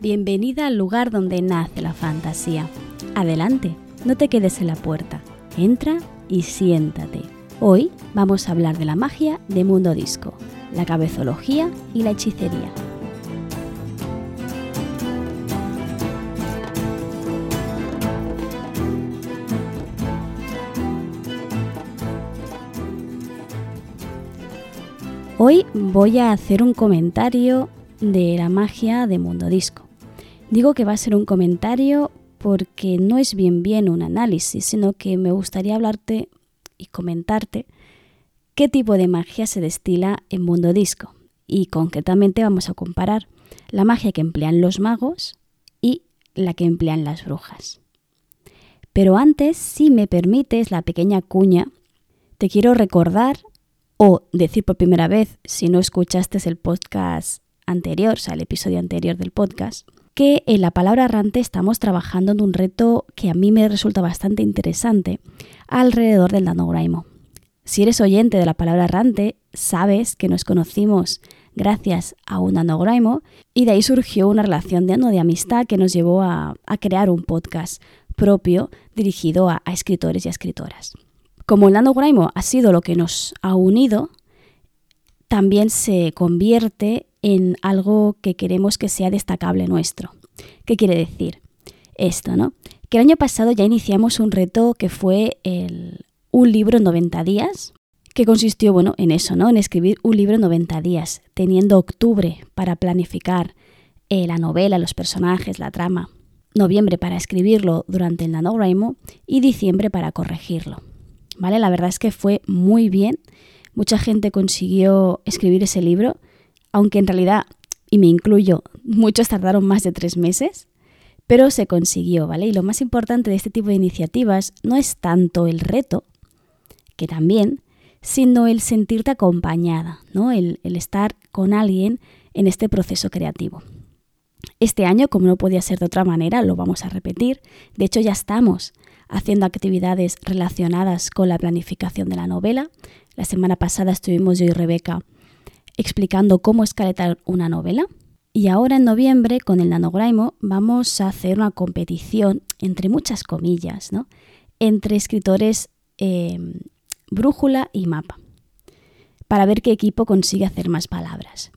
Bienvenida al lugar donde nace la fantasía. Adelante, no te quedes en la puerta. Entra y siéntate. Hoy vamos a hablar de la magia de Mundo Disco, la cabezología y la hechicería. Hoy voy a hacer un comentario de la magia de Mundo Disco. Digo que va a ser un comentario porque no es bien bien un análisis, sino que me gustaría hablarte y comentarte qué tipo de magia se destila en Mundo Disco. Y concretamente vamos a comparar la magia que emplean los magos y la que emplean las brujas. Pero antes, si me permites la pequeña cuña, te quiero recordar o decir por primera vez, si no escuchaste el podcast anterior, o sea, el episodio anterior del podcast, que en la palabra errante estamos trabajando en un reto que a mí me resulta bastante interesante alrededor del nanograimo. Si eres oyente de la palabra errante, sabes que nos conocimos gracias a un nanograimo y de ahí surgió una relación de, de amistad que nos llevó a, crear un podcast propio dirigido a, escritores y a escritoras. Como el nanograimo ha sido lo que nos ha unido, también se convierte en algo que queremos que sea destacable nuestro. ¿Qué quiere decir esto, no? Que el año pasado ya iniciamos un reto que fue el, un libro en 90 días, que consistió, bueno, en eso, ¿no? En escribir un libro en 90 días, teniendo octubre para planificar eh, la novela, los personajes, la trama, noviembre para escribirlo durante el NaNoWriMo y diciembre para corregirlo. ¿vale? La verdad es que fue muy bien. Mucha gente consiguió escribir ese libro, aunque en realidad, y me incluyo, muchos tardaron más de tres meses, pero se consiguió, ¿vale? Y lo más importante de este tipo de iniciativas no es tanto el reto, que también, sino el sentirte acompañada, ¿no? El, el estar con alguien en este proceso creativo. Este año, como no podía ser de otra manera, lo vamos a repetir. De hecho, ya estamos haciendo actividades relacionadas con la planificación de la novela. La semana pasada estuvimos yo y Rebeca explicando cómo escaletar una novela. Y ahora en noviembre, con el nanograimo, vamos a hacer una competición, entre muchas comillas, ¿no? entre escritores em, brújula y mapa, para ver qué equipo consigue hacer más palabras.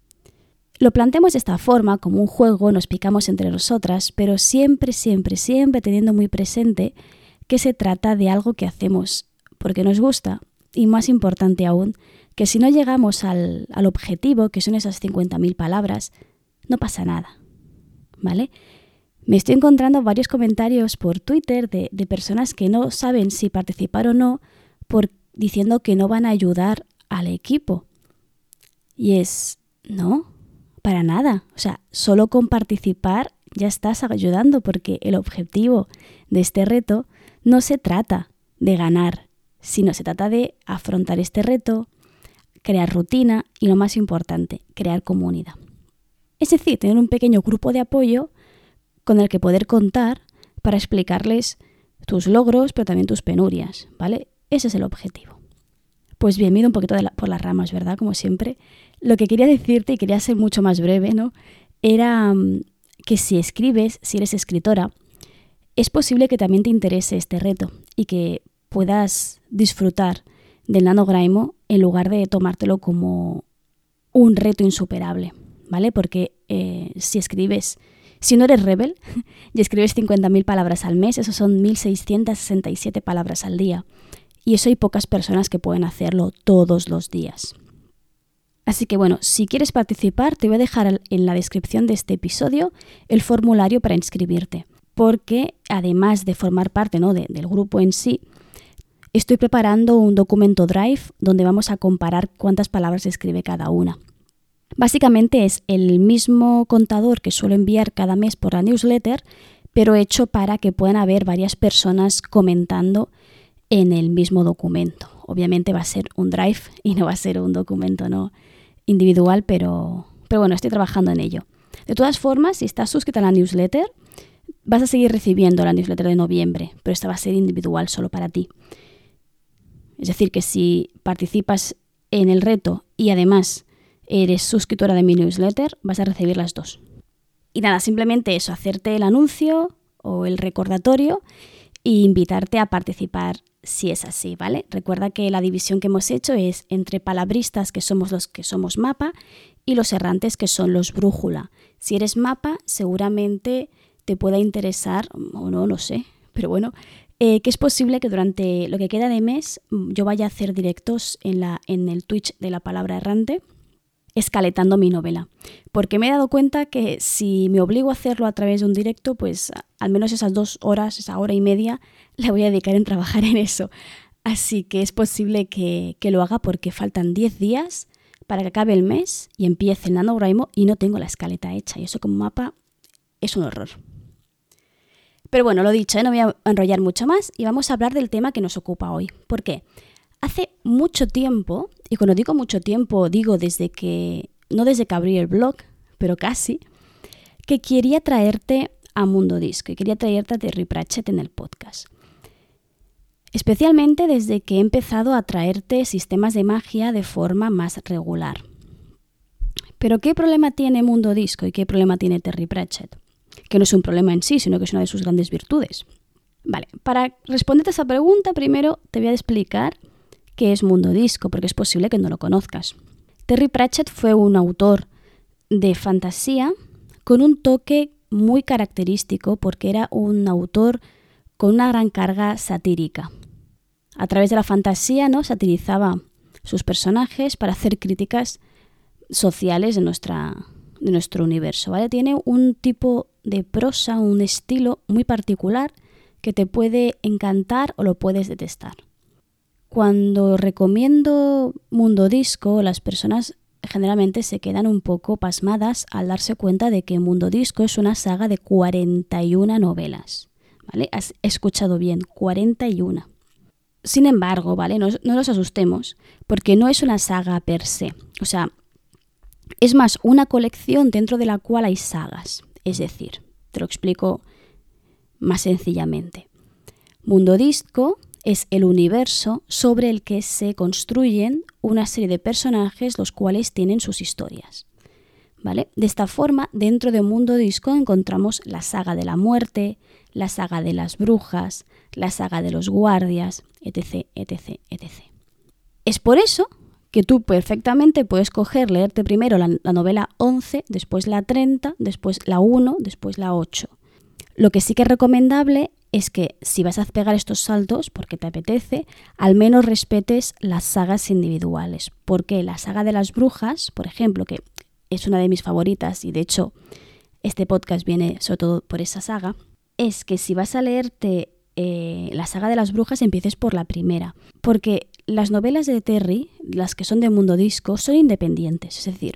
Lo planteamos de esta forma, como un juego, nos picamos entre nosotras, pero siempre, siempre, siempre teniendo muy presente que se trata de algo que hacemos porque nos gusta y más importante aún, que si no llegamos al, objetivo, que son esas 50.000 palabras, no pasa nada. ¿Vale? Me estoy encontrando varios comentarios por Twitter de, de personas que no saben si participar o no diciendo que no van a ayudar al equipo. Y es, no, para nada. O sea, solo con participar ya estás ayudando porque el objetivo de este reto no se trata de ganar, sino se trata de afrontar este reto, crear rutina y lo más importante, crear comunidad. Es decir, tener un pequeño grupo de apoyo con el que poder contar para explicarles tus logros, pero también tus penurias, ¿vale? Ese es el objetivo. Pues bien, miro un poquito por las ramas, ¿verdad? Como siempre. Lo que quería decirte, y quería ser mucho más breve, ¿no? Era mm, que si escribes, si eres escritora, es posible que también te interese este reto y que puedas disfrutar del nanograimo en lugar de tomártelo como un reto insuperable, ¿vale? Porque eh, si escribes, si no eres rebel y escribes 50.000 palabras al mes, eso son 1.667 palabras al día. Y eso hay pocas personas que pueden hacerlo todos los días. Así que bueno, si quieres participar, te voy a dejar en la descripción de este episodio el formulario para inscribirte porque además de formar parte ¿no? del grupo en sí, estoy preparando un documento Drive donde vamos a comparar cuántas palabras escribe cada una. Básicamente es el mismo contador que suelo enviar cada mes por la newsletter, pero hecho para que puedan haber varias personas comentando en el mismo documento. Obviamente va a ser un drive y no va a ser un documento no individual, pero, pero bueno, estoy trabajando en ello. De todas formas, si estás suscrita a la newsletter, Vas a seguir recibiendo la newsletter de noviembre, pero esta va a ser individual solo para ti. Es decir, que si participas en el reto y además eres suscriptora de mi newsletter, vas a recibir las dos. Y nada, simplemente eso, hacerte el anuncio o el recordatorio e invitarte a participar si es así, ¿vale? Recuerda que la división que hemos hecho es entre palabristas, que somos los que somos mapa, y los errantes, que son los brújula. Si eres mapa, seguramente te pueda interesar, o no, no sé, pero bueno, eh, que es posible que durante lo que queda de mes mm, yo vaya a hacer directos en, la, en el Twitch de la palabra errante escaletando mi novela. Porque me he dado cuenta que si me obligo a hacerlo a través de un directo, pues al menos esas dos horas, esa hora y media, la voy a dedicar en trabajar en eso. Así que es posible que, lo haga porque faltan 10 días para que acabe el mes y empiece el NaNoWriMo y no tengo la escaleta hecha. Y eso como mapa es un horror. Pero bueno, lo dicho, ¿eh? no voy a enrollar mucho más y vamos a hablar del tema que nos ocupa hoy. ¿Por qué? Hace mucho tiempo, y cuando digo mucho tiempo, digo desde que, no desde que abrí el blog, pero casi, que quería traerte a Mundo Disco y quería traerte a Terry Pratchett en el podcast. Especialmente desde que he empezado a traerte sistemas de magia de forma más regular. Pero ¿qué problema tiene Mundo Disco y qué problema tiene Terry Pratchett? Que no es un problema en sí, sino que es una de sus grandes virtudes. Vale, para responderte a esa pregunta, primero te voy a explicar qué es Mundo Disco, porque es posible que no lo conozcas. Terry Pratchett fue un autor de fantasía con un toque muy característico porque era un autor con una gran carga satírica. A través de la fantasía ¿no? satirizaba sus personajes para hacer críticas sociales de, nuestra, de nuestro universo. ¿vale? Tiene un tipo de prosa, un estilo muy particular que te puede encantar o lo puedes detestar. Cuando recomiendo Mundo Disco, las personas generalmente se quedan un poco pasmadas al darse cuenta de que Mundo Disco es una saga de 41 novelas. ¿Vale? Has escuchado bien, 41. Sin embargo, ¿vale? No, no nos asustemos, porque no es una saga per se. O sea, es más una colección dentro de la cual hay sagas. Es decir, te lo explico más sencillamente. Mundo Disco es el universo sobre el que se construyen una serie de personajes los cuales tienen sus historias. ¿Vale? De esta forma, dentro de Mundo Disco encontramos la saga de la muerte, la saga de las brujas, la saga de los guardias, etc, etc, etc. Es por eso que tú perfectamente puedes coger, leerte primero la, la novela 11, después la 30, después la 1, después la 8. Lo que sí que es recomendable es que si vas a pegar estos saltos porque te apetece, al menos respetes las sagas individuales. Porque la saga de las brujas, por ejemplo, que es una de mis favoritas y de hecho este podcast viene sobre todo por esa saga, es que si vas a leerte eh, la saga de las brujas empieces por la primera. Porque las novelas de Terry, las que son de mundo disco, son independientes. Es decir,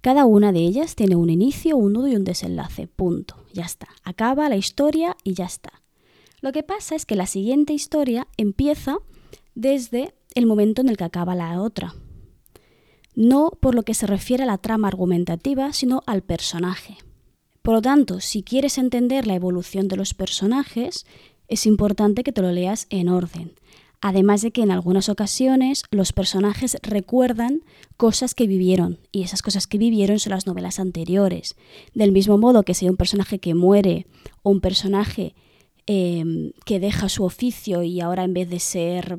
cada una de ellas tiene un inicio, un nudo y un desenlace. Punto. Ya está. Acaba la historia y ya está. Lo que pasa es que la siguiente historia empieza desde el momento en el que acaba la otra. No por lo que se refiere a la trama argumentativa, sino al personaje. Por lo tanto, si quieres entender la evolución de los personajes, es importante que te lo leas en orden. Además de que en algunas ocasiones los personajes recuerdan cosas que vivieron y esas cosas que vivieron son las novelas anteriores. Del mismo modo que si un personaje que muere o un personaje Em, que deja su oficio y ahora en vez de ser,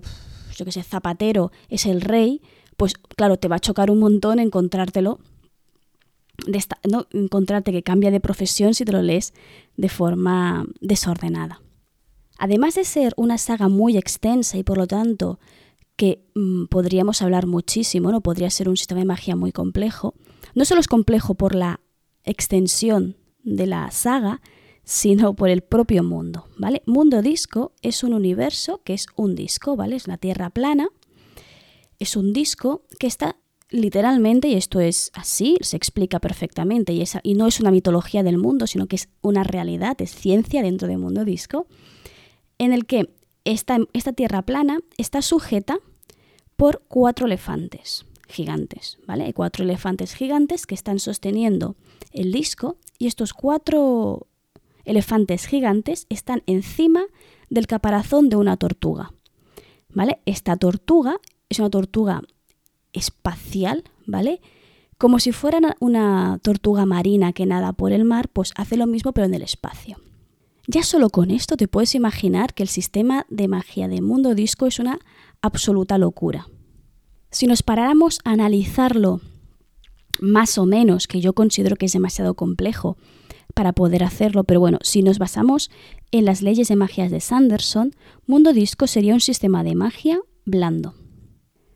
yo que sé, zapatero, es el rey, pues claro, te va a chocar un montón encontrártelo, de ¿no? encontrarte que cambia de profesión si te lo lees de forma desordenada. Además de ser una saga muy extensa y por lo tanto que mm, podríamos hablar muchísimo, no podría ser un sistema de magia muy complejo, no solo es complejo por la extensión de la saga, sino por el propio mundo, ¿vale? Mundo disco es un universo que es un disco, ¿vale? Es una tierra plana, es un disco que está literalmente, y esto es así, se explica perfectamente, y, no es una mitología del mundo, sino que es una realidad, es ciencia dentro del mundo disco, en el que esta, tierra plana está sujeta por cuatro elefantes gigantes, ¿vale? Hay cuatro elefantes gigantes que están sosteniendo el disco y estos cuatro elefantes gigantes están encima del caparazón de una tortuga. ¿Vale? Esta tortuga es una tortuga espacial, ¿vale? Como si fuera una tortuga marina que nada por el mar, pues hace lo mismo pero en el espacio. Ya solo con esto te puedes imaginar que el sistema de magia de Mundo Disco es una absoluta locura. Si nos paráramos a analizarlo más o menos, que yo considero que es demasiado complejo para poder hacerlo, pero bueno, si nos basamos en las leyes de magia de Sanderson, Mundo Disco sería un sistema de magia blando.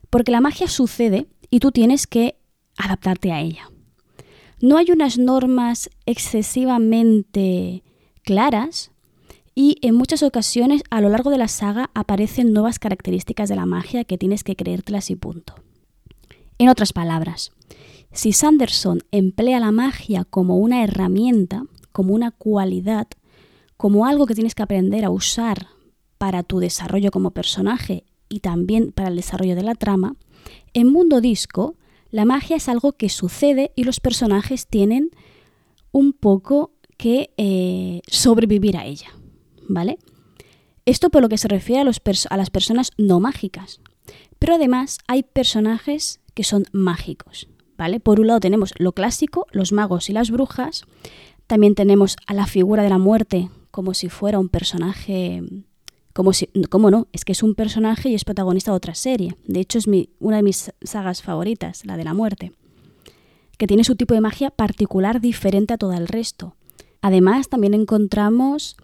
Porque la magia sucede y tú tienes que adaptarte a ella. No hay unas normas excesivamente claras y en muchas ocasiones a lo largo de la saga aparecen nuevas características de la magia que tienes que creértelas y punto. En otras palabras, si Sanderson emplea la magia como una herramienta, como una cualidad, como algo que tienes que aprender a usar para tu desarrollo como personaje y también para el desarrollo de la trama, en Mundo Disco la magia es algo que sucede y los personajes tienen un poco que eh, sobrevivir a ella, ¿vale? Esto por lo que se refiere a, los a las personas no mágicas. Pero además hay personajes que son mágicos, ¿vale? Por un lado tenemos lo clásico, los magos y las brujas. También tenemos a la figura de la muerte como si fuera un personaje como si, ¿Cómo no? Es que es un personaje y es protagonista de otra serie. De hecho, es una de mis sagas favoritas, la de la muerte. Que tiene su tipo de magia particular diferente a todo el resto. Además, también encontramos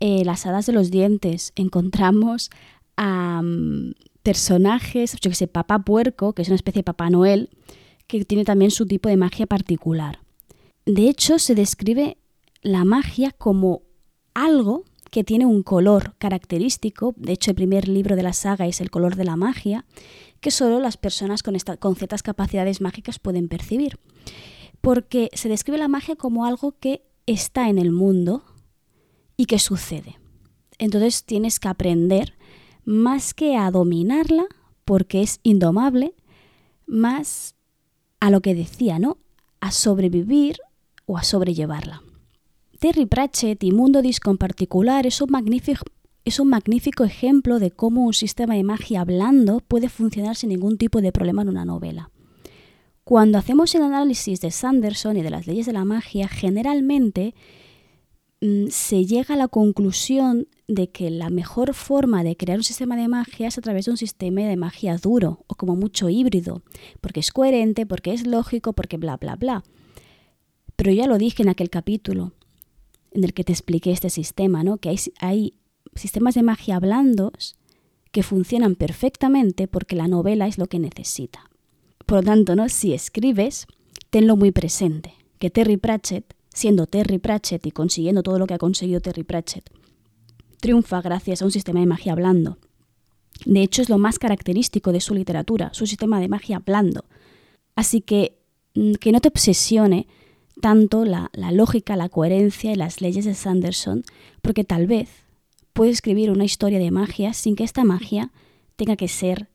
eh, las hadas de los dientes. Encontramos a personajes, yo que sé, Papá Puerco, que es una especie de Papá Noel, que tiene también su tipo de magia particular. De hecho, se describe la magia como algo que tiene un color característico, de hecho el primer libro de la saga es el color de la magia, que solo las personas con, con ciertas capacidades mágicas pueden percibir. Porque se describe la magia como algo que está en el mundo y que sucede. Entonces tienes que aprender más que a dominarla, porque es indomable, más a lo que decía, ¿no? A sobrevivir o a sobrellevarla. Terry Pratchett y Mundo Disco en particular es un, magnífico, es un magnífico ejemplo de cómo un sistema de magia blando puede funcionar sin ningún tipo de problema en una novela. Cuando hacemos el análisis de Sanderson y de las leyes de la magia, generalmente mm, se llega a la conclusión de que la mejor forma de crear un sistema de magia es a través de un sistema de magia duro o como mucho híbrido, porque es coherente, porque es lógico, porque bla, bla, bla. Pero ya lo dije en aquel capítulo, en el que te expliqué este sistema, ¿no? que hay, hay sistemas de magia blandos que funcionan perfectamente porque la novela es lo que necesita. Por lo tanto, ¿no? si escribes, tenlo muy presente, que Terry Pratchett, siendo Terry Pratchett y consiguiendo todo lo que ha conseguido Terry Pratchett, triunfa gracias a un sistema de magia blando. De hecho, es lo más característico de su literatura, su sistema de magia blando. Así que mm, que no te obsesione tanto la, lógica, la coherencia y las leyes de Sanderson, porque tal vez puedes escribir una historia de magia sin que esta magia tenga que ser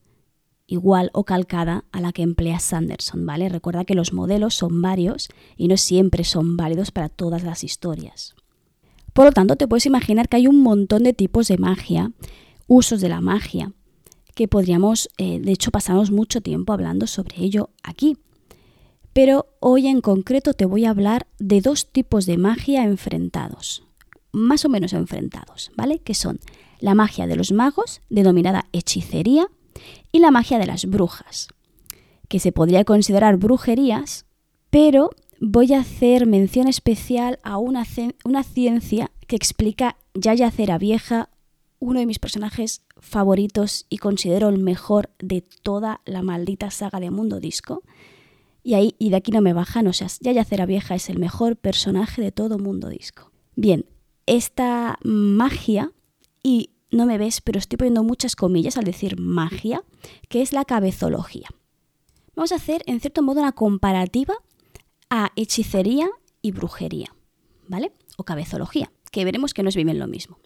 igual o calcada a la que emplea Sanderson, ¿vale? Recuerda que los modelos son varios y no siempre son válidos para todas las historias. Por lo tanto, te puedes imaginar que hay un montón de tipos de magia, usos de la magia, que podríamos, eh, de hecho, pasamos mucho tiempo hablando sobre ello aquí pero hoy en concreto te voy a hablar de dos tipos de magia enfrentados, más o menos enfrentados, ¿vale? Que son la magia de los magos, denominada hechicería, y la magia de las brujas, que se podría considerar brujerías, pero voy a hacer mención especial a una, una ciencia que explica Yaya Cera Vieja, uno de mis personajes favoritos y considero el mejor de toda la maldita saga de Mundo Disco, y ahí y de aquí no me bajan, o sea, Yaya Cera Vieja es el mejor personaje de todo Mundo Disco. Bien, esta magia, y no me ves, pero estoy poniendo muchas comillas al decir magia, que es la cabezología. Vamos a hacer, en cierto modo, una comparativa a hechicería y brujería, ¿vale? O cabezología, que veremos que no es bien lo mismo.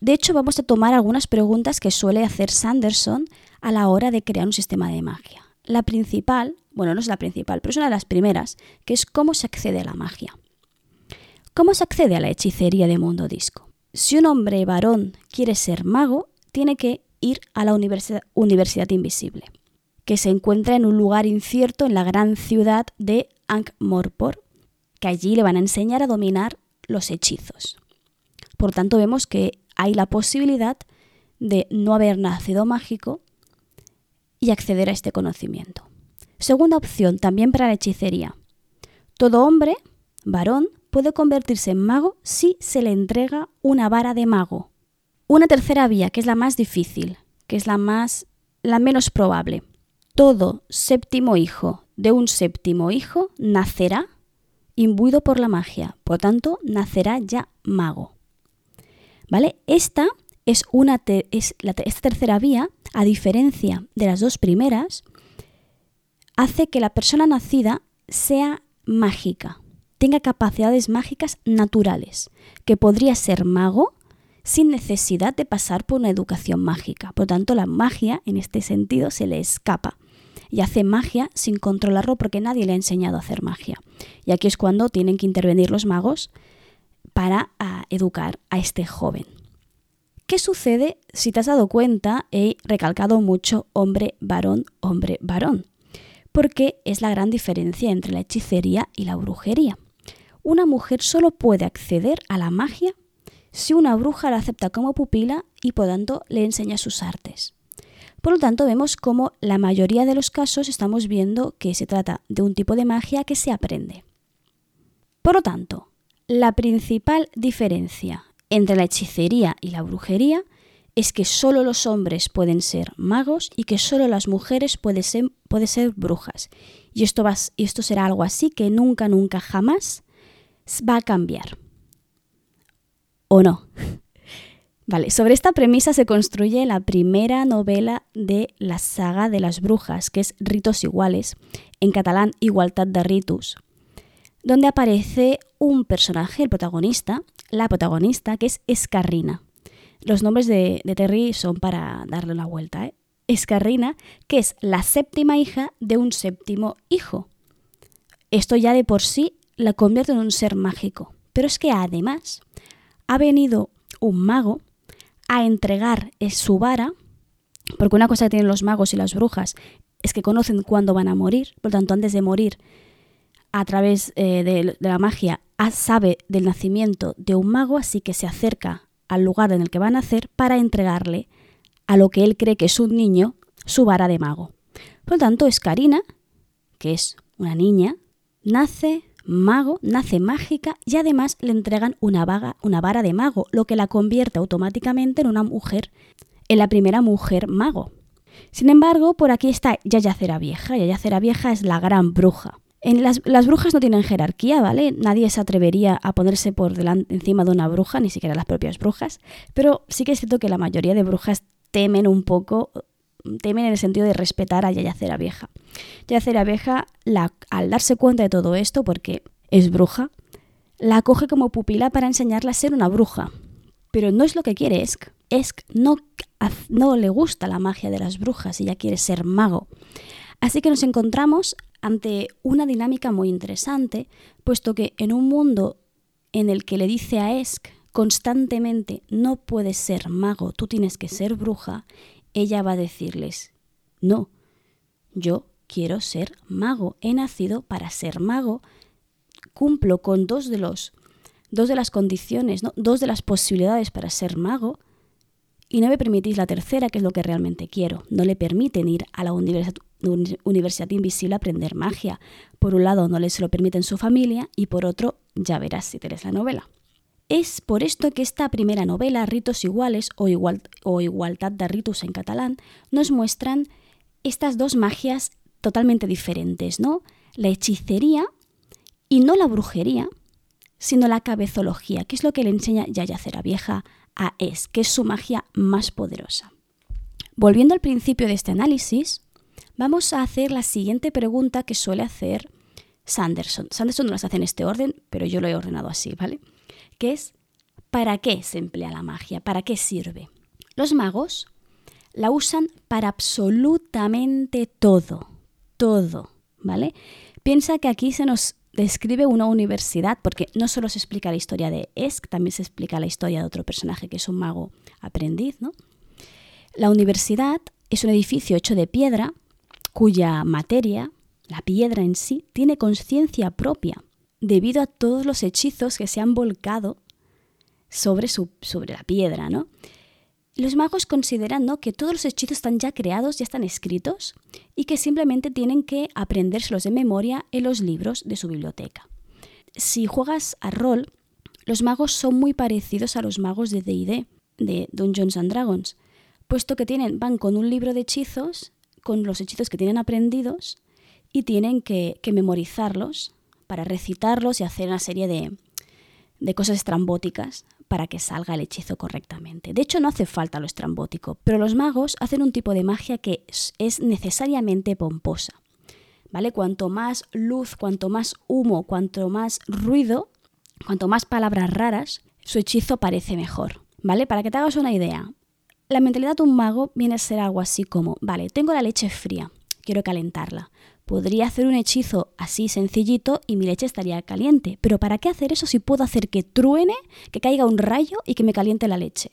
De hecho, vamos a tomar algunas preguntas que suele hacer Sanderson a la hora de crear un sistema de magia. La principal, bueno, no es la principal, pero es una de las primeras, que es cómo se accede a la magia. ¿Cómo se accede a la hechicería de mundo disco? Si un hombre varón quiere ser mago, tiene que ir a la universidad, invisible, que se encuentra en un lugar incierto en la gran ciudad de Ankh-Morpork, que allí le van a enseñar a dominar los hechizos. Por tanto, vemos que hay la posibilidad de no haber nacido mágico y acceder a este conocimiento. Segunda opción, también para la hechicería. Todo hombre, varón, puede convertirse en mago si se le entrega una vara de mago. Una tercera vía, que es la más difícil, que es la más la menos probable. Todo séptimo hijo de un séptimo hijo nacerá imbuido por la magia, por tanto, nacerá ya mago. ¿Vale? Esta es una es la esta tercera vía, a diferencia de las dos primeras, hace que la persona nacida sea mágica, tenga capacidades mágicas naturales, que podría ser mago sin necesidad de pasar por una educación mágica. Por tanto, la magia en este sentido se le escapa y hace magia sin controlarlo porque nadie le ha enseñado a hacer magia. Y aquí es cuando tienen que intervenir los magos para ah, educar a este joven. ¿Qué sucede si te has dado cuenta? He recalcado mucho hombre, varón, hombre, varón, porque es la gran diferencia entre la hechicería y la brujería. Una mujer solo puede acceder a la magia si una bruja la acepta como pupila y por tanto le enseña sus artes. Por lo tanto, vemos como la mayoría de los casos estamos viendo que se trata de un tipo de magia que se aprende. Por lo tanto, la principal diferencia entre la hechicería y la brujería es que solo los hombres pueden ser magos y que solo las mujeres pueden ser, ser brujas. Y esto, va, y esto será algo así que nunca, nunca, jamás va a cambiar. ¿O no? Vale, sobre esta premisa se construye la primera novela de la saga de las brujas, que es Ritos Iguales, en catalán Igualdad de Ritus, donde aparece un personaje, el protagonista, la protagonista, que es Escarrina. Los nombres de, Terry son para darle una vuelta. ¿eh? Escarrina, que es la séptima hija de un séptimo hijo. Esto ya de por sí la convierte en un ser mágico. Pero es que además ha venido un mago a entregar su vara, porque una cosa que tienen los magos y las brujas es que conocen cuándo van a morir, por lo tanto antes de morir, a través eh, de, la magia, sabe del nacimiento de un mago, así que se acerca al lugar en el que va a nacer para entregarle a lo que él cree que es un niño su vara de mago. Por lo tanto, es Karina, que es una niña, nace mago, nace mágica y además le entregan una, vaga, una vara de mago, lo que la convierte automáticamente en una mujer, en la primera mujer mago. Sin embargo, por aquí está Yayacera Vieja. Yayacera Vieja es la gran bruja. En las, brujas no tienen jerarquía, ¿vale? Nadie se atrevería a ponerse por delante, encima de una bruja, ni siquiera las propias brujas, pero sí que es cierto que la mayoría de brujas temen un poco temen en el sentido de respetar a Yayacera Vieja. Yayacera Vieja, la, al darse cuenta de todo esto, porque es bruja, la acoge como pupila para enseñarle a ser una bruja. Pero no es lo que quiere Esk. Esk no, no le gusta la magia de las brujas, ella quiere ser mago. Así que nos encontramos ante una dinámica muy interesante, puesto que en un mundo en el que le dice a Esk constantemente no puedes ser mago, tú tienes que ser bruja, ella va a decirles, no, yo quiero ser mago, he nacido para ser mago, cumplo con dos de los dos de las condiciones, dos de las posibilidades para ser mago, y no me permitís la tercera, que es lo que realmente quiero. No le permiten ir a la universidad, invisible a aprender magia. Por un lado, no les lo permiten su familia, y por otro, ya verás si te la novela. Es por esto que esta primera novela, Ritos Iguales o, igual, o Igualdad de Ritus en catalán, nos muestran estas dos magias totalmente diferentes, ¿no? La hechicería y no la brujería, sino la cabezología, que es lo que le enseña Yaya Cera Vieja a Es, que es su magia más poderosa. Volviendo al principio de este análisis, vamos a hacer la siguiente pregunta que suele hacer Sanderson. Sanderson no las hace en este orden, pero yo lo he ordenado así, ¿vale? Que es ¿para qué se emplea la magia? ¿Para qué sirve? Los magos la usan para absolutamente todo, todo, ¿vale? Piensa que aquí se nos describe una universidad, porque no solo se explica la historia de Esk, también se explica la historia de otro personaje que es un mago aprendiz, ¿no? La universidad es un edificio hecho de piedra cuya materia, la piedra en sí, tiene conciencia propia, debido a todos los hechizos que se han volcado sobre, su, sobre la piedra, ¿no? Los magos consideran que todos los hechizos están ya creados, ya están escritos, y que simplemente tienen que aprendérselos de memoria en los libros de su biblioteca. Si juegas a rol, los magos son muy parecidos a los magos de D&D, de Dungeons and Dragons, puesto que tienen, van con un libro de hechizos, con los hechizos que tienen aprendidos, y tienen que, memorizarlos para recitarlos y hacer una serie de, de cosas estrambóticas para que salga el hechizo correctamente. De hecho, no hace falta lo estrambótico, pero los magos hacen un tipo de magia que es necesariamente pomposa. ¿Vale? Cuanto más luz, cuanto más humo, cuanto más ruido, cuanto más palabras raras, su hechizo parece mejor. ¿Vale? Para que te hagas una idea, la mentalidad de un mago viene a ser algo así como, vale, tengo la leche fría, quiero calentarla. Podría hacer un hechizo así sencillito y mi leche estaría caliente. Pero ¿para qué hacer eso si puedo hacer que truene, que caiga un rayo y que me caliente la leche?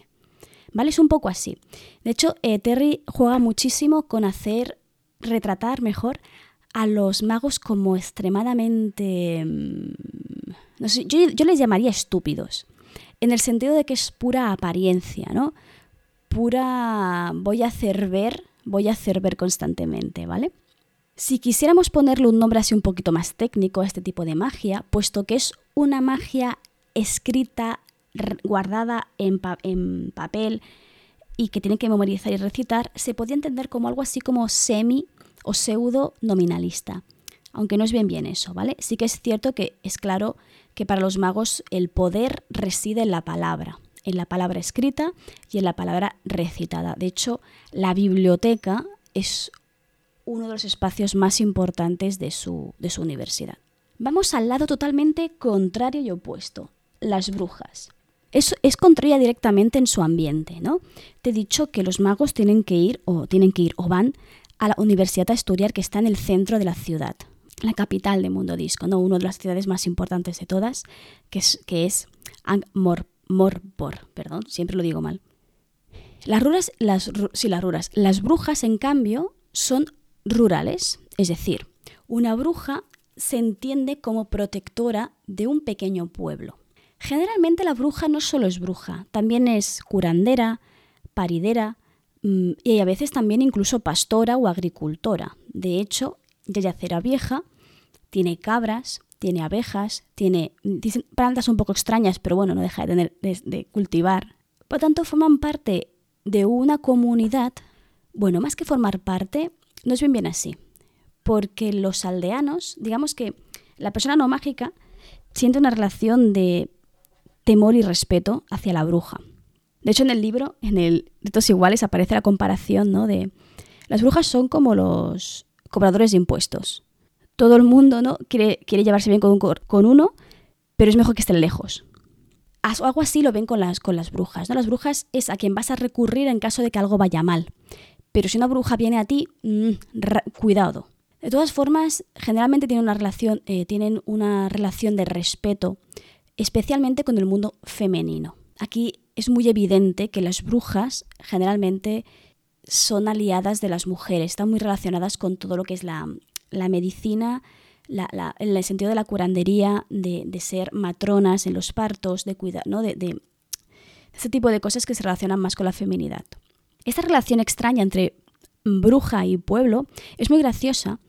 ¿Vale? Es un poco así. De hecho, eh, Terry juega muchísimo con hacer, retratar mejor a los magos como extremadamente... Mm, no sé, yo, yo les llamaría estúpidos. En el sentido de que es pura apariencia, ¿no? Pura... voy a hacer ver, voy a hacer ver constantemente, ¿vale? Si quisiéramos ponerle un nombre así un poquito más técnico a este tipo de magia, puesto que es una magia escrita, guardada en, papel y que tiene que memorizar y recitar, se podría entender como algo así como semi o pseudo nominalista. Aunque no es bien bien eso, ¿vale? Sí que es cierto que es claro que para los magos el poder reside en la palabra, en la palabra escrita y en la palabra recitada. De hecho, la biblioteca es uno de los espacios más importantes de su, de su universidad. Vamos al lado totalmente contrario y opuesto, las brujas. Es, es contraria directamente en su ambiente, ¿no? Te he dicho que los magos tienen que ir o tienen que ir o van a la universidad a estudiar que está en el centro de la ciudad, la capital de Mundo Disco, ¿no? Una de las ciudades más importantes de todas, que es, que es Morbor, perdón, siempre lo digo mal. Las ruras, las, sí, las ruras. Las brujas, en cambio, son rurales, es decir, una bruja se entiende como protectora de un pequeño pueblo. Generalmente la bruja no solo es bruja, también es curandera, paridera mm, y a veces también incluso pastora o agricultora. De hecho, Yayacera Vieja tiene cabras, tiene abejas, tiene plantas un poco extrañas, pero bueno, no deja de, de cultivar. Por tanto, forman parte de una comunidad, bueno, más que formar parte, no es bien así, porque los aldeanos, digamos que la persona no mágica siente una relación de temor y respeto hacia la bruja. De hecho, en el libro, en el Ritos Iguales, aparece la comparación ¿no? de las brujas son como los cobradores de impuestos. Todo el mundo ¿no? quiere, llevarse bien con, con uno, pero es mejor que estén lejos. Algo así lo ven con las, con las brujas. ¿no? Las brujas es a quien vas a recurrir en caso de que algo vaya mal. Pero si una bruja viene a ti, mm, cuidado. De todas formas, generalmente tienen una, relación, eh, tienen una relación de respeto, especialmente con el mundo femenino. Aquí es muy evidente que las brujas generalmente son aliadas de las mujeres, están muy relacionadas con todo lo que es la, medicina, en el sentido de la curandería, de, ser matronas en los partos, de cuidar, ¿no? de, de ese tipo de cosas que se relacionan más con la feminidad. Esta relación extraña entre bruja y pueblo es muy graciosa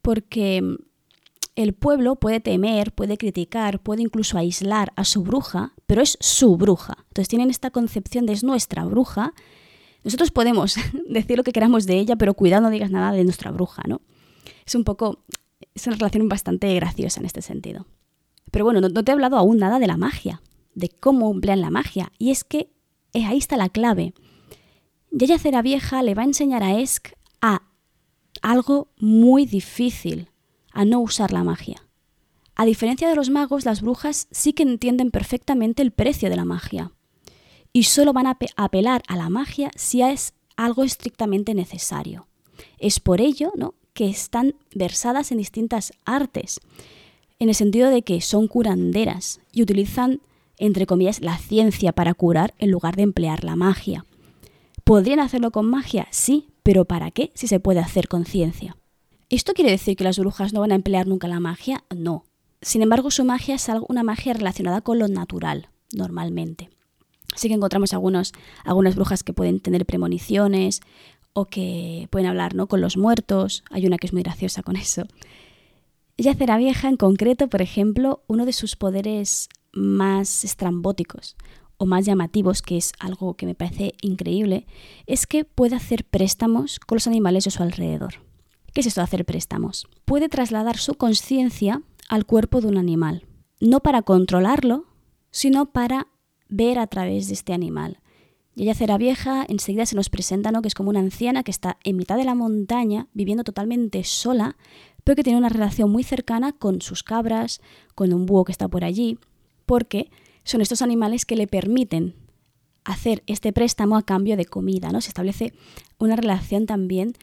porque el pueblo puede temer, puede criticar, puede incluso aislar a su bruja, pero es su bruja. Entonces tienen esta concepción de es nuestra bruja. Nosotros podemos decir lo que queramos de ella, pero cuidado no digas nada de nuestra bruja, ¿no? Es un poco, es una relación bastante graciosa en este sentido. Pero bueno, no, te he hablado aún nada de la magia, de cómo emplean la magia. Y es que ahí está la clave. Yaya Cera Vieja le va a enseñar a Esk a algo muy difícil, a no usar la magia. A diferencia de los magos, las brujas sí que entienden perfectamente el precio de la magia y solo van a apelar a la magia si es algo estrictamente necesario. Es por ello ¿no? que están versadas en distintas artes, en el sentido de que son curanderas y utilizan, entre comillas, la ciencia para curar en lugar de emplear la magia. ¿Podrían hacerlo con magia? Sí, pero ¿para qué si se puede hacer con ciencia? ¿Esto quiere decir que las brujas no van a emplear nunca la magia? No. Sin embargo, su magia es una magia relacionada con lo natural, normalmente. Sí que encontramos algunos, algunas brujas que pueden tener premoniciones o que pueden hablar ¿no? con los muertos. Hay una que es muy graciosa con eso. Yacera Vieja, en concreto, por ejemplo, uno de sus poderes más estrambóticos o más llamativos, que es algo que me parece increíble, es que puede hacer préstamos con los animales de su alrededor. ¿Qué es esto de hacer préstamos? Puede trasladar su conciencia al cuerpo de un animal, no para controlarlo, sino para ver a través de este animal. Yaya Cera Vieja enseguida se nos presenta ¿no? que es como una anciana que está en mitad de la montaña, viviendo totalmente sola, pero que tiene una relación muy cercana con sus cabras, con un búho que está por allí, porque son estos animales que le permiten hacer este préstamo a cambio de comida, ¿no? Se establece una relación también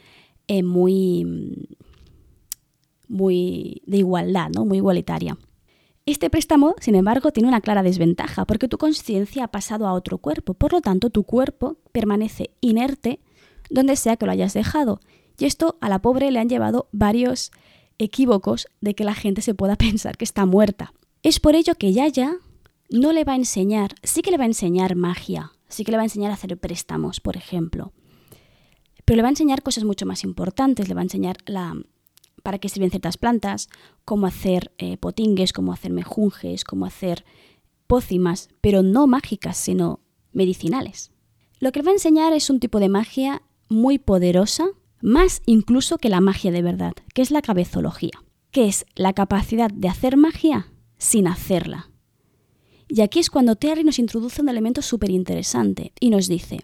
eh, muy, muy de igualdad, ¿no? Muy igualitaria. Este préstamo, sin embargo, tiene una clara desventaja, porque tu conciencia ha pasado a otro cuerpo, por lo tanto tu cuerpo permanece inerte donde sea que lo hayas dejado. Y esto a la pobre le han llevado varios equívocos de que la gente se pueda pensar que está muerta. Es por ello que Yaya no le va a enseñar, sí que le va a enseñar magia, sí que le va a enseñar a hacer préstamos, por ejemplo. Pero le va a enseñar cosas mucho más importantes, le va a enseñar la, para qué sirven ciertas plantas, cómo hacer eh, potingues, cómo hacer mejunjes, cómo hacer pócimas, pero no mágicas, sino medicinales. Lo que le va a enseñar es un tipo de magia muy poderosa, más incluso que la magia de verdad, que es la cabezología, que es la capacidad de hacer magia sin hacerla. Y aquí es cuando Terry nos introduce un elemento súper interesante y nos dice,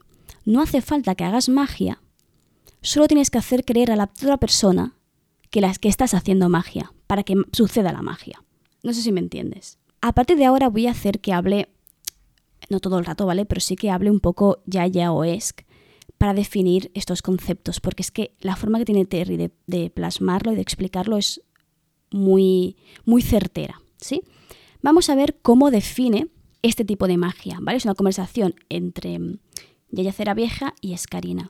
no hace falta que hagas magia, solo tienes que hacer creer a la otra persona que, las, que estás haciendo magia, para que suceda la magia. No sé si me entiendes. A de ahora voy a hacer que hable, no todo el rato, ¿vale? Pero sí que hable un poco ya ya o esc para definir estos conceptos, porque es que la forma que tiene Terry de, plasmarlo y de explicarlo es muy, muy certera, ¿sí? Vamos a ver cómo define este tipo de magia, ¿vale? Es una conversación entre mm, Yaya Cera Vieja y Escarina.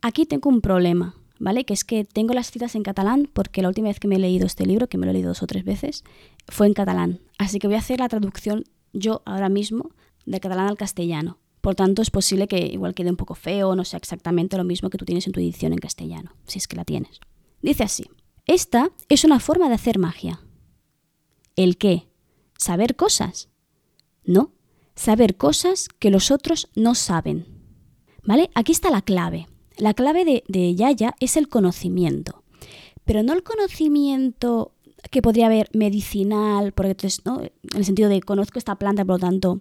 Aquí tengo un problema, ¿vale? Que es que tengo las citas en catalán porque la última vez que me he leído este libro, que me lo he leído dos o tres veces, fue en catalán. Así que voy a hacer la traducción yo ahora mismo del catalán al castellano. Por tanto, es posible que igual quede un poco feo, no sea exactamente lo mismo que tú tienes en tu edición en castellano, si es que la tienes. Dice así, esta es una forma de hacer magia. ¿El qué? ¿Saber cosas? No, saber cosas que los otros no saben. ¿Vale? Aquí está la clave. La clave de, de Yaya es el conocimiento. Pero no el conocimiento que podría haber medicinal, porque entonces, ¿no? en el sentido de conozco esta planta, por lo tanto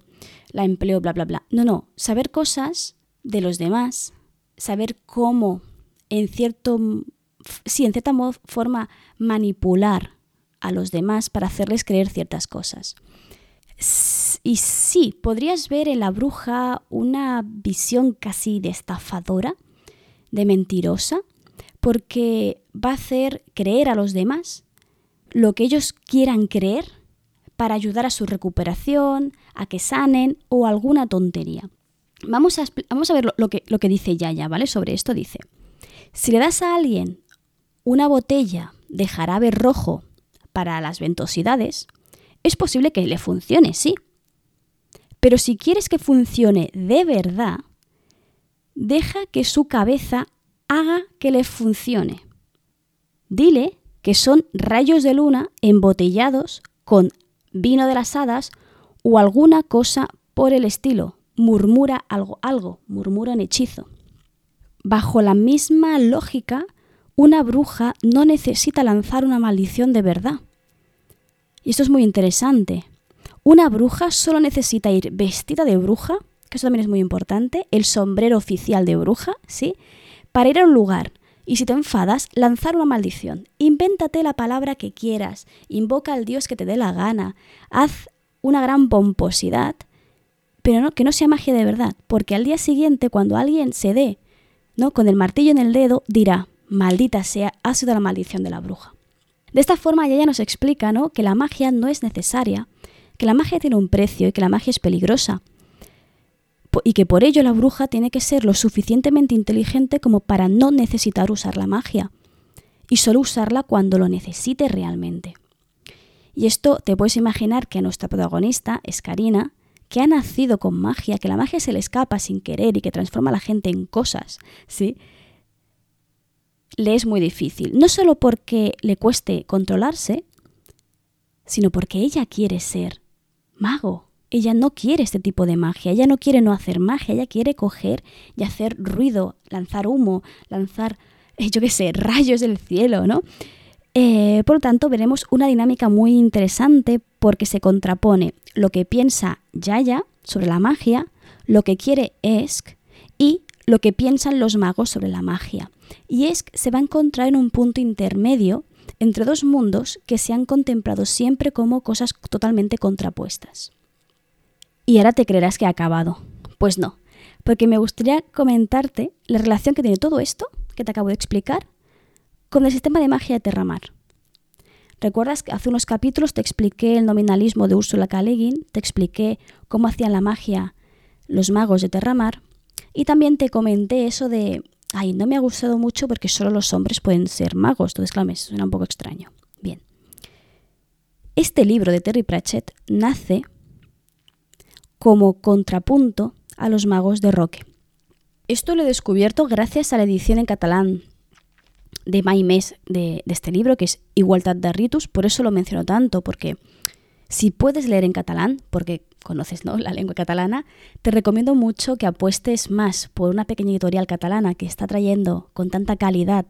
la empleo, bla, bla, bla. No, no, saber cosas de los demás, saber cómo, en cierto, sí, en cierta forma, manipular a los demás para hacerles creer ciertas cosas. Y sí, podrías ver en la bruja una visión casi de estafadora, de mentirosa, porque va a hacer creer a los demás lo que ellos quieran creer para ayudar a su recuperación, a que sanen o alguna tontería. Vamos a, vamos a ver lo, que, lo que dice Yaya, ¿vale? Sobre esto dice, si le das a alguien una botella de jarabe rojo para las ventosidades, es posible que le funcione, sí. Pero si quieres que funcione de verdad, deja que su cabeza haga que le funcione. Dile que son rayos de luna embotellados con vino de las hadas o alguna cosa por el estilo. Murmura algo, algo, murmura un hechizo. Bajo la misma lógica, una bruja no necesita lanzar una maldición de verdad. Y esto es muy interesante. Una bruja solo necesita ir vestida de bruja, que eso también es muy importante, el sombrero oficial de bruja, ¿sí? Para ir a un lugar y si te enfadas, lanzar una maldición. Invéntate la palabra que quieras, invoca al Dios que te dé la gana, haz una gran pomposidad, pero no, que no sea magia de verdad, porque al día siguiente, cuando alguien se dé, ¿no? con el martillo en el dedo, dirá, maldita sea, ha sido la maldición de la bruja. De esta forma ella nos explica ¿no? que la magia no es necesaria, que la magia tiene un precio y que la magia es peligrosa, y que por ello la bruja tiene que ser lo suficientemente inteligente como para no necesitar usar la magia. y solo usarla cuando lo necesite realmente. Y esto te puedes imaginar que a nuestra protagonista es Karina, que ha nacido con magia, que la magia se le escapa sin querer y que transforma a la gente en cosas, ¿sí? Le es muy difícil, no solo porque le cueste controlarse, sino porque ella quiere ser mago. Ella no quiere este tipo de magia, ella no quiere no hacer magia, ella quiere coger y hacer ruido, lanzar humo, lanzar, yo qué sé, rayos del cielo, ¿no? Eh, por lo tanto, veremos una dinámica muy interesante porque se contrapone lo que piensa Yaya sobre la magia, lo que quiere Esk y lo que piensan los magos sobre la magia. Y Esk se va a encontrar en un punto intermedio entre dos mundos que se han contemplado siempre como cosas totalmente contrapuestas. Y ahora te creerás que ha acabado. Pues no, porque me gustaría comentarte la relación que tiene todo esto, que te acabo de explicar, con el sistema de magia de Terramar. ¿Recuerdas que hace unos capítulos te expliqué el nominalismo de Ursula K. te expliqué cómo hacían la magia los magos de Terramar y también te comenté eso de ay, no me ha gustado mucho porque solo los hombres pueden ser magos. Entonces, claro, me suena un poco extraño. Bien. Este libro de Terry Pratchett nace como contrapunto a los magos de Roque. Esto lo he descubierto gracias a la edición en catalán de Maimés de, de este libro, que es Igualdad de Ritus, por eso lo menciono tanto, porque si puedes leer en catalán, porque conoces ¿no? la lengua catalana, te recomiendo mucho que apuestes más por una pequeña editorial catalana que está trayendo con tanta calidad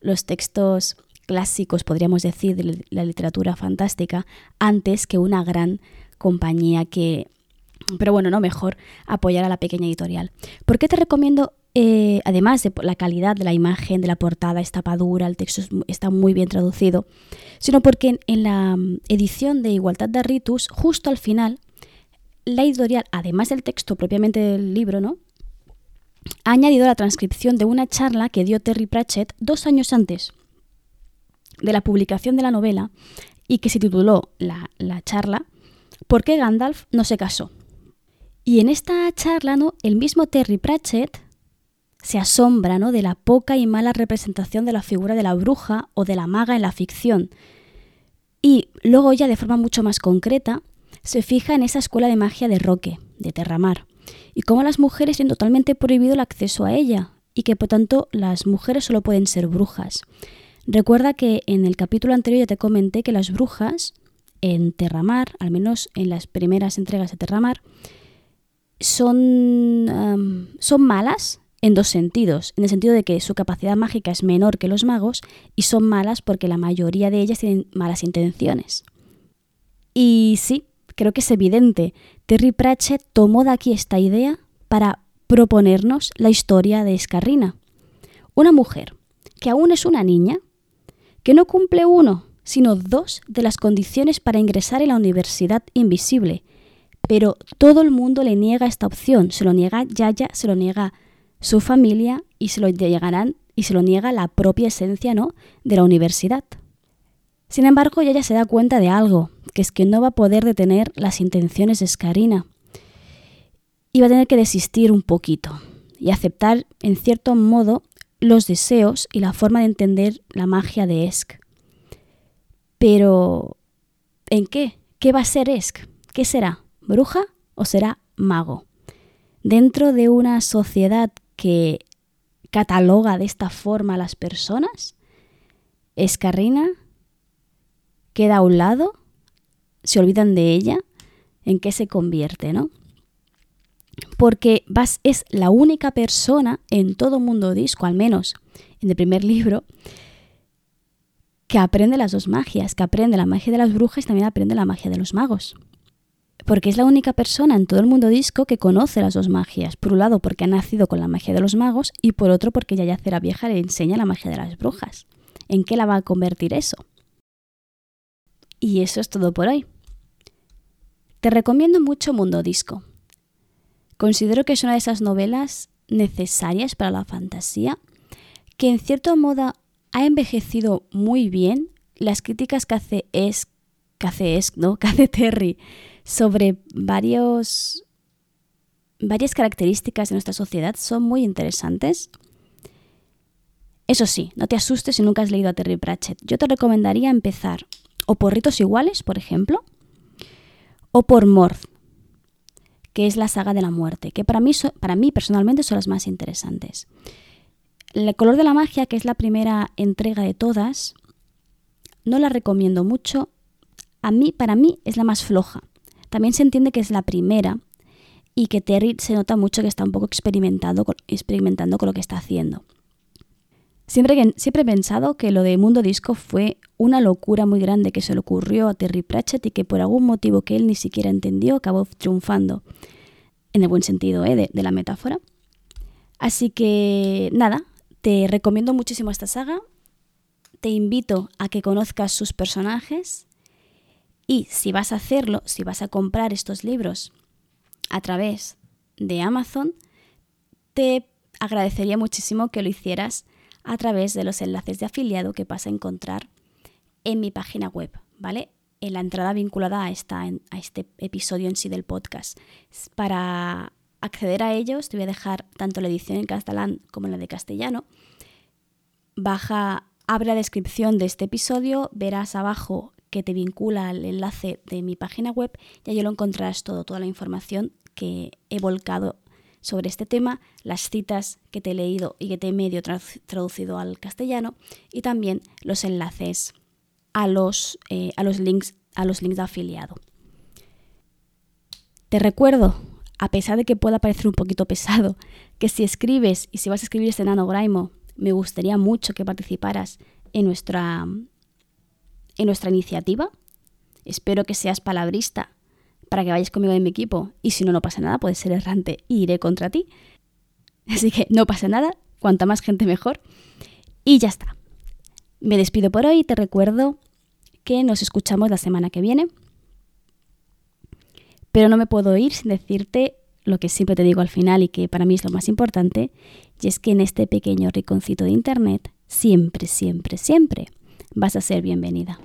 los textos clásicos, podríamos decir, de la literatura fantástica, antes que una gran compañía que... Pero bueno, no mejor apoyar a la pequeña editorial. ¿Por qué te recomiendo eh, además de la calidad de la imagen, de la portada, es tapadura, el texto está muy bien traducido, sino porque en, la mm, edición de Igualdad de Ritus, justo al final, la editorial, además del texto propiamente del libro, ¿no? ha añadido la transcripción de una charla que dio Terry Pratchett dos años antes de la publicación de la novela y que se tituló la, la charla ¿Por qué Gandalf no se casó? Y en esta charla, ¿no? el mismo Terry Pratchett se asombra ¿no? de la poca y mala representación de la figura de la bruja o de la maga en la ficción. Y luego ya de forma mucho más concreta se fija en esa escuela de magia de Roque, de Terramar, y cómo las mujeres tienen totalmente prohibido el acceso a ella, y que por tanto las mujeres solo pueden ser brujas. Recuerda que en el capítulo anterior ya te comenté que las brujas en Terramar, al menos en las primeras entregas de Terramar, son, son malas en dos sentidos, en el sentido de que su capacidad mágica es menor que los magos y son malas porque la mayoría de ellas tienen malas intenciones. Y sí, creo que es evidente, Terry Pratchett tomó de aquí esta idea para proponernos la historia de Escarrina, una mujer que aún es una niña, que no cumple uno, sino dos de las condiciones para ingresar en la Universidad Invisible, pero todo el mundo le niega esta opción, se lo niega Yaya, se lo niega su familia y se lo llegarán y se lo niega la propia esencia ¿no? de la universidad. Sin embargo, ella ya se da cuenta de algo, que es que no va a poder detener las intenciones de Scarina y va a tener que desistir un poquito y aceptar en cierto modo los deseos y la forma de entender la magia de Esk. Pero, ¿en qué? ¿Qué va a ser Esk? ¿Qué será? ¿Bruja o será mago? Dentro de una sociedad que cataloga de esta forma a las personas? ¿Escarrina? ¿Queda a un lado? ¿Se olvidan de ella? ¿En qué se convierte, no? Porque Vas es la única persona en todo mundo disco, al menos en el primer libro, que aprende las dos magias, que aprende la magia de las brujas y también aprende la magia de los magos porque es la única persona en todo el mundo disco que conoce las dos magias. Por un lado, porque ha nacido con la magia de los magos, y por otro, porque ya Cera Vieja le enseña la magia de las brujas. ¿En qué la va a convertir eso? Y eso es todo por hoy. Te recomiendo mucho Mundo Disco. Considero que es una de esas novelas necesarias para la fantasía, que en cierto modo ha envejecido muy bien. Las críticas que hace es, que hace es, ¿no? Que hace Terry sobre varios, varias características de nuestra sociedad son muy interesantes. Eso sí, no te asustes si nunca has leído a Terry Pratchett. Yo te recomendaría empezar o por Ritos Iguales, por ejemplo, o por Morth, que es la saga de la muerte, que para mí, para mí personalmente son las más interesantes. El color de la magia, que es la primera entrega de todas, no la recomiendo mucho. A mí, para mí, es la más floja. También se entiende que es la primera y que Terry se nota mucho que está un poco experimentando, experimentando con lo que está haciendo. Siempre, siempre he pensado que lo de Mundo Disco fue una locura muy grande que se le ocurrió a Terry Pratchett y que por algún motivo que él ni siquiera entendió acabó triunfando, en el buen sentido ¿eh? de, de la metáfora. Así que nada, te recomiendo muchísimo esta saga, te invito a que conozcas sus personajes y si vas a hacerlo, si vas a comprar estos libros a través de Amazon, te agradecería muchísimo que lo hicieras a través de los enlaces de afiliado que vas a encontrar en mi página web, ¿vale? En la entrada vinculada a, esta, a este episodio en sí del podcast. Para acceder a ellos te voy a dejar tanto la edición en catalán como la de castellano. Baja, abre la descripción de este episodio, verás abajo que te vincula al enlace de mi página web y allí lo encontrarás todo, toda la información que he volcado sobre este tema, las citas que te he leído y que te he medio traducido al castellano y también los enlaces a los, eh, a los, links, a los links de afiliado. Te recuerdo, a pesar de que pueda parecer un poquito pesado, que si escribes y si vas a escribir este nanograimo, me gustaría mucho que participaras en nuestra, en nuestra iniciativa. Espero que seas palabrista para que vayas conmigo en mi equipo. Y si no, no pasa nada, puedes ser errante y iré contra ti. Así que no pasa nada, cuanta más gente mejor. Y ya está. Me despido por hoy te recuerdo que nos escuchamos la semana que viene. Pero no me puedo ir sin decirte lo que siempre te digo al final y que para mí es lo más importante, y es que en este pequeño riconcito de Internet, siempre, siempre, siempre vas a ser bienvenida.